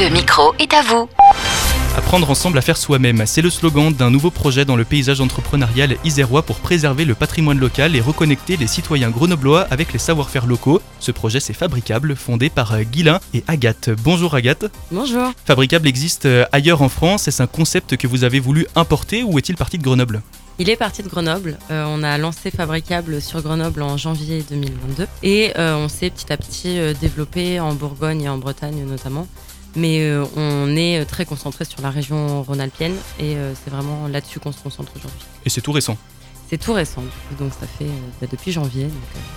Le micro est à vous. Apprendre ensemble à faire soi-même, c'est le slogan d'un nouveau projet dans le paysage entrepreneurial isérois pour préserver le patrimoine local et reconnecter les citoyens grenoblois avec les savoir-faire locaux. Ce projet c'est Fabricable, fondé par Guilain et Agathe. Bonjour Agathe. Bonjour. Fabricable existe euh, ailleurs en France, est-ce un concept que vous avez voulu importer ou est-il parti de Grenoble? Il est parti de Grenoble. Euh, on a lancé Fabricable sur Grenoble en janvier 2022 et euh, on s'est petit à petit développé en Bourgogne et en Bretagne notamment. Mais euh, on est euh, très concentré sur la région rhône-alpienne et euh, c'est vraiment là-dessus qu'on se concentre aujourd'hui. Et c'est tout récent c'est tout récent, donc ça fait bah, depuis janvier, donc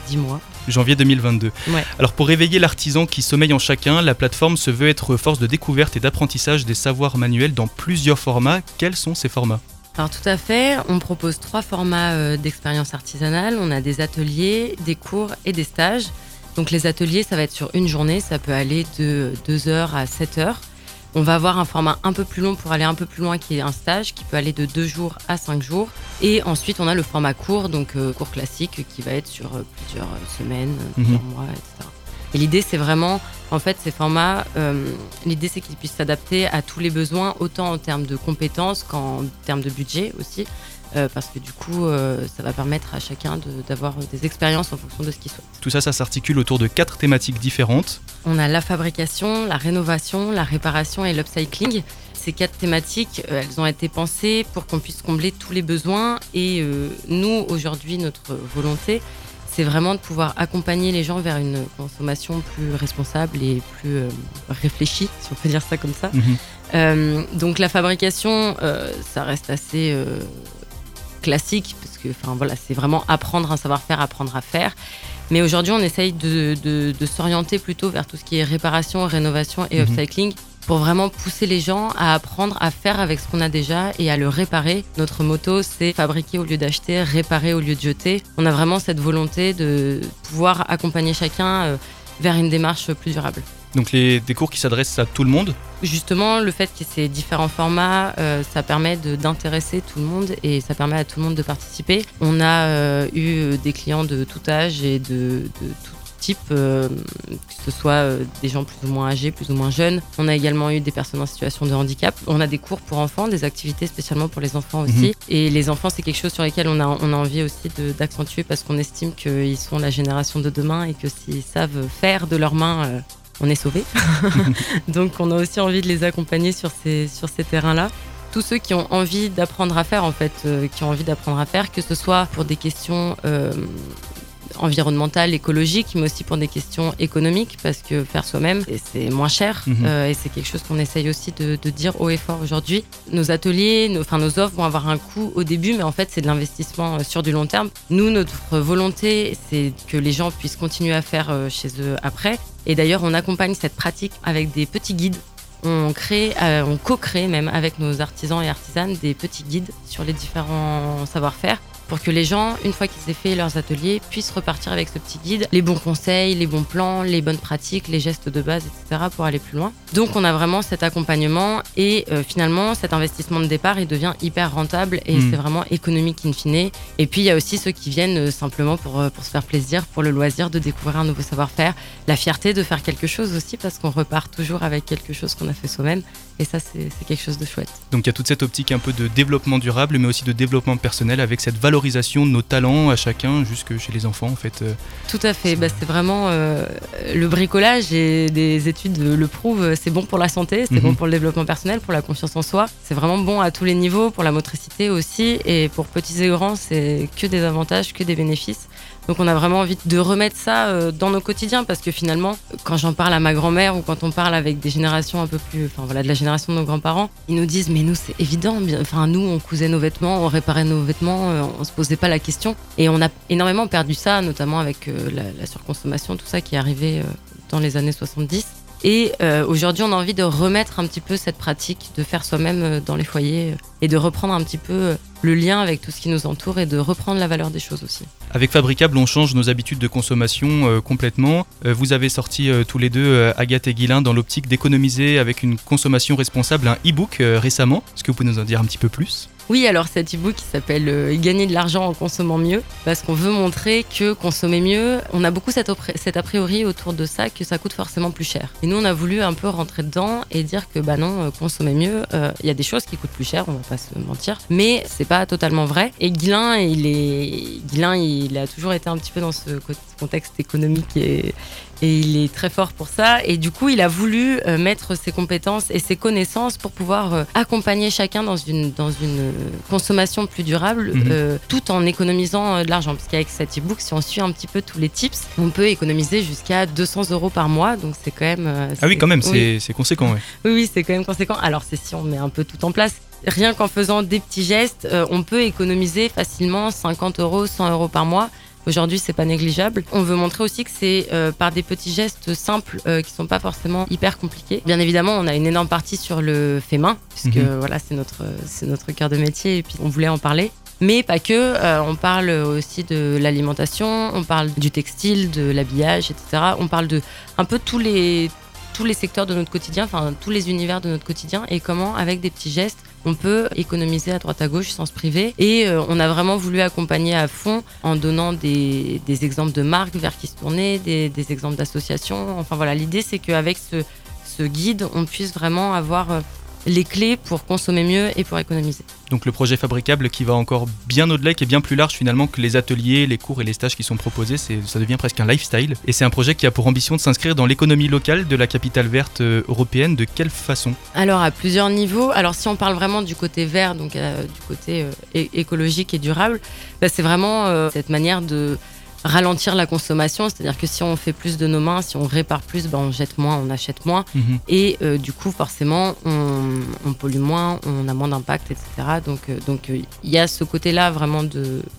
10 mois. Janvier 2022. Alors pour réveiller l'artisan qui sommeille en chacun, la plateforme se veut être force de découverte et d'apprentissage des savoirs manuels dans plusieurs formats. Quels sont ces formats? Alors tout à fait, on propose trois formats d'expérience artisanale. On a des ateliers, des cours et des stages. Donc les ateliers, ça va être sur une journée, ça peut aller de 2 heures à 7 heures. On va avoir un format un peu plus long pour aller un peu plus loin qui est un stage qui peut aller de 2 jours à 5 jours. Et ensuite, on a le format court, donc euh, cours classique qui va être sur euh, plusieurs euh, semaines, plusieurs mhm. mois, etc. Et l'idée, c'est vraiment, en fait, ces formats, l'idée, c'est qu'ils puissent s'adapter à tous les besoins, autant en termes de compétences qu'en termes de budget aussi. Euh, parce que du coup, euh, ça va permettre à chacun d'avoir des expériences en fonction de ce qu'il souhaite. Tout ça, ça s'articule autour de quatre thématiques différentes. On a la fabrication, la rénovation, la réparation et l'upcycling. Ces quatre thématiques, euh, elles ont été pensées pour qu'on puisse combler tous les besoins. Et nous, aujourd'hui, notre volonté, c'est vraiment de pouvoir accompagner les gens vers une consommation plus responsable et plus réfléchie, si on peut dire ça comme ça. Mhm. donc la fabrication, ça reste assez classique, parce que enfin, voilà, c'est vraiment apprendre un savoir-faire, apprendre à faire. Mais aujourd'hui, on essaye de, de, s'orienter plutôt vers tout ce qui est réparation, rénovation et mhm. upcycling pour vraiment pousser les gens à apprendre à faire avec ce qu'on a déjà et à le réparer. Notre motto, c'est fabriquer au lieu d'acheter, réparer au lieu de jeter. On a vraiment cette volonté de pouvoir accompagner chacun euh, vers une démarche plus durable. Donc les, des cours qui s'adressent à tout le monde Justement, le fait qu'il y ait ces différents formats, euh, ça permet d'intéresser tout le monde et ça permet à tout le monde de participer. On a euh, eu des clients de tout âge et de, tout type, euh, que ce soit des gens plus ou moins âgés, plus ou moins jeunes. On a également eu des personnes en situation de handicap. On a des cours pour enfants, des activités spécialement pour les enfants aussi. Mhm. Et les enfants, c'est quelque chose sur lequel on a, on a envie aussi d'accentuer parce qu'on estime qu'ils sont la génération de demain et que s'ils savent faire de leurs mains on est sauvés. Donc on a aussi envie de les accompagner sur ces, sur ces terrains-là. Tous ceux qui ont envie d'apprendre à faire, en fait, euh, qui ont envie d'apprendre à faire, que ce soit pour des questions euh, environnementale, écologique, mais aussi pour des questions économiques, parce que faire soi-même, c'est moins cher. Mhm. Euh, et c'est quelque chose qu'on essaye aussi de, dire haut et fort aujourd'hui. Nos ateliers, nos, enfin, nos offres vont avoir un coût au début, mais en fait, c'est de l'investissement sur du long terme. Nous, notre volonté, c'est que les gens puissent continuer à faire chez eux après. Et d'ailleurs, on accompagne cette pratique avec des petits guides. On crée, on co-crée même avec nos artisans et artisanes des petits guides sur les différents savoir-faire pour que les gens, une fois qu'ils aient fait leurs ateliers, puissent repartir avec ce petit guide, les bons conseils, les bons plans, les bonnes pratiques, les gestes de base, etc. pour aller plus loin. Donc on a vraiment cet accompagnement et euh, finalement cet investissement de départ il devient hyper rentable et hmm. c'est vraiment économique in fine. Et puis il y a aussi ceux qui viennent euh, simplement pour, euh, pour se faire plaisir, pour le loisir de découvrir un nouveau savoir-faire, la fierté de faire quelque chose aussi parce qu'on repart toujours avec quelque chose qu'on a fait soi-même et ça c'est quelque chose de chouette. Donc il y a toute cette optique un peu de développement durable mais aussi de développement personnel avec cette valeur valorisation de nos talents à chacun, jusque chez les enfants en fait. Euh. Tout à fait, bah, c'est vraiment euh, le bricolage et des études le prouvent, c'est bon pour la santé, c'est bon mhm. pour le développement personnel, pour la confiance en soi, c'est vraiment bon à tous les niveaux, pour la motricité aussi, et pour petits et grands, c'est que des avantages, que des bénéfices. Donc on a vraiment envie de remettre ça euh, dans nos quotidiens parce que finalement, quand j'en parle à ma grand-mère ou quand on parle avec des générations un peu plus, enfin voilà, de la génération de nos grands-parents, ils nous disent mais nous c'est évident, enfin nous on cousait nos vêtements, on réparait nos vêtements, on se posait pas la question et on a énormément perdu ça, notamment avec euh, la, surconsommation, tout ça qui est arrivé dans les années 70. Et aujourd'hui, on a envie de remettre un petit peu cette pratique de faire soi-même dans les foyers et de reprendre un petit peu le lien avec tout ce qui nous entoure et de reprendre la valeur des choses aussi. Avec Fabricable, on change nos habitudes de consommation euh, complètement. Euh, vous avez sorti euh, tous les deux, Agathe et Guilain, dans l'optique d'économiser avec une consommation responsable un e-book récemment. Est-ce que vous pouvez nous en dire un petit peu plus? Oui, alors cet e-book qui s'appelle euh, Gagner de l'argent en consommant mieux, parce qu'on veut montrer que consommer mieux, on a beaucoup cet, a priori autour de ça que ça coûte forcément plus cher. Et nous, on a voulu un peu rentrer dedans et dire que bah non, euh, consommer mieux, euh, il y a des choses qui coûtent plus cher, on va pas se mentir, mais c'est pas totalement vrai. Et Guilin, il est, Guilin, il a toujours été un petit peu dans ce contexte économique et et il est très fort pour ça. Et du coup, il a voulu euh, mettre ses compétences et ses connaissances pour pouvoir euh, accompagner chacun dans une, dans une euh, consommation plus durable, mhm. tout en économisant de l'argent. Parce qu'avec cet e-book, si on suit un petit peu tous les tips, on peut économiser jusqu'à 200 euros par mois. Donc c'est quand même. ah oui, quand même, c'est conséquent. Oui, oui, c'est quand même conséquent. Alors c'est si on met un peu tout en place. Rien qu'en faisant des petits gestes, on peut économiser facilement 50 euros, 100 euros par mois. Aujourd'hui, c'est pas négligeable. On veut montrer aussi que c'est euh, par des petits gestes simples euh, qui sont pas forcément hyper compliqués. Bien évidemment, on a une énorme partie sur le fait main, puisque mhm. voilà, c'est notre c'est notre cœur de métier et puis on voulait en parler. Mais pas que, euh, on parle aussi de l'alimentation, on parle du textile, de l'habillage, etc. On parle de un peu tous les, tous les secteurs de notre quotidien, enfin tous les univers de notre quotidien et comment, avec des petits gestes, on peut économiser à droite à gauche sans se priver. Et euh, on a vraiment voulu accompagner à fond en donnant des, exemples de marques vers qui se tourner, des, exemples d'associations. Enfin voilà, l'idée c'est qu'avec ce, guide, on puisse vraiment avoir euh, les clés pour consommer mieux et pour économiser. Donc le projet fabricable qui va encore bien au-delà, qui est bien plus large finalement que les ateliers, les cours et les stages qui sont proposés, ça devient presque un lifestyle. Et c'est un projet qui a pour ambition de s'inscrire dans l'économie locale de la capitale verte euh, européenne. De quelle façon? Alors à plusieurs niveaux. Alors si on parle vraiment du côté vert, donc euh, du côté euh, écologique et durable, bah, c'est vraiment cette manière de ralentir la consommation, c'est-à-dire que si on fait plus de nos mains, si on répare plus, ben on jette moins, on achète moins, mhm. et euh, du coup forcément on, on, pollue moins, on a moins d'impact, etc. Donc euh, donc euh, il y a ce côté-là vraiment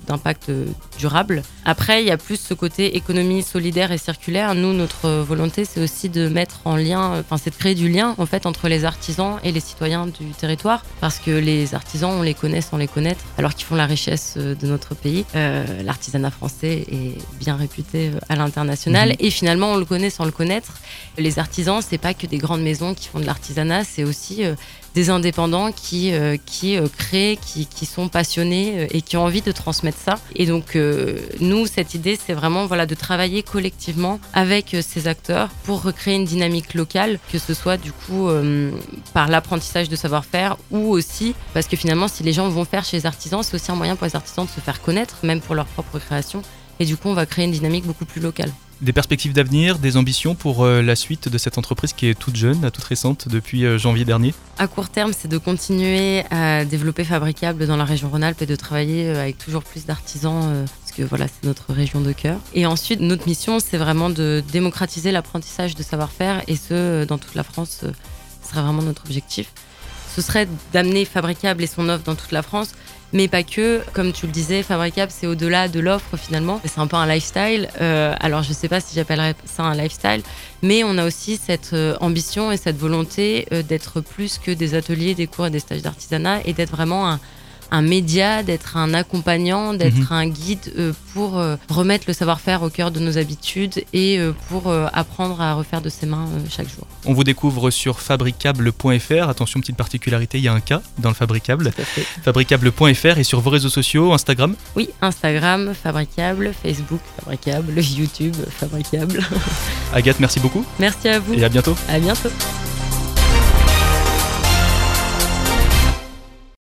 d'impact durable. Après il y a plus ce côté économie solidaire et circulaire. Nous notre volonté c'est aussi de mettre en lien, enfin c'est de créer du lien en fait entre les artisans et les citoyens du territoire, parce que les artisans on les connaît sans les connaître, alors qu'ils font la richesse de notre pays. L'artisanat français est bien réputé euh, à l'international. Mhm. Et finalement, on le connaît sans le connaître. Les artisans, c'est pas que des grandes maisons qui font de l'artisanat, c'est aussi euh, des indépendants qui, euh, qui créent, qui, qui, sont passionnés et qui ont envie de transmettre ça. Et donc, nous, cette idée, c'est vraiment voilà, de travailler collectivement avec ces acteurs pour recréer une dynamique locale, que ce soit du coup par l'apprentissage de savoir-faire ou aussi parce que finalement, si les gens vont faire chez les artisans, c'est aussi un moyen pour les artisans de se faire connaître, même pour leur propre création. Et du coup, on va créer une dynamique beaucoup plus locale. Des perspectives d'avenir, des ambitions pour euh, la suite de cette entreprise qui est toute jeune, toute récente, depuis euh, janvier dernier? À court terme, c'est de continuer à développer Fabricable dans la région Rhône-Alpes et de travailler euh, avec toujours plus d'artisans, parce que voilà, c'est notre région de cœur. Et ensuite, notre mission, c'est vraiment de démocratiser l'apprentissage de savoir-faire, et ce, dans toute la France, ce serait vraiment notre objectif. Ce serait d'amener Fabricable et son offre dans toute la France, mais pas que. Comme tu le disais, Fabricable, c'est au-delà de l'offre finalement. C'est un peu un lifestyle. Euh, alors, je ne sais pas si j'appellerais ça un lifestyle, mais on a aussi cette euh, ambition et cette volonté euh, d'être plus que des ateliers, des cours et des stages d'artisanat et d'être vraiment un, un média, d'être un accompagnant, d'être mhm. un guide euh, pour euh, remettre le savoir-faire au cœur de nos habitudes et euh, pour apprendre à refaire de ses mains chaque jour. On vous découvre sur fabricable.fr. Attention, petite particularité, il y a un cas dans le fabricable. Fabricable.fr et sur vos réseaux sociaux, Instagram Oui, Instagram, fabricable, Facebook, fabricable, YouTube, fabricable. Agathe, merci beaucoup. Merci à vous. Et à bientôt. À bientôt.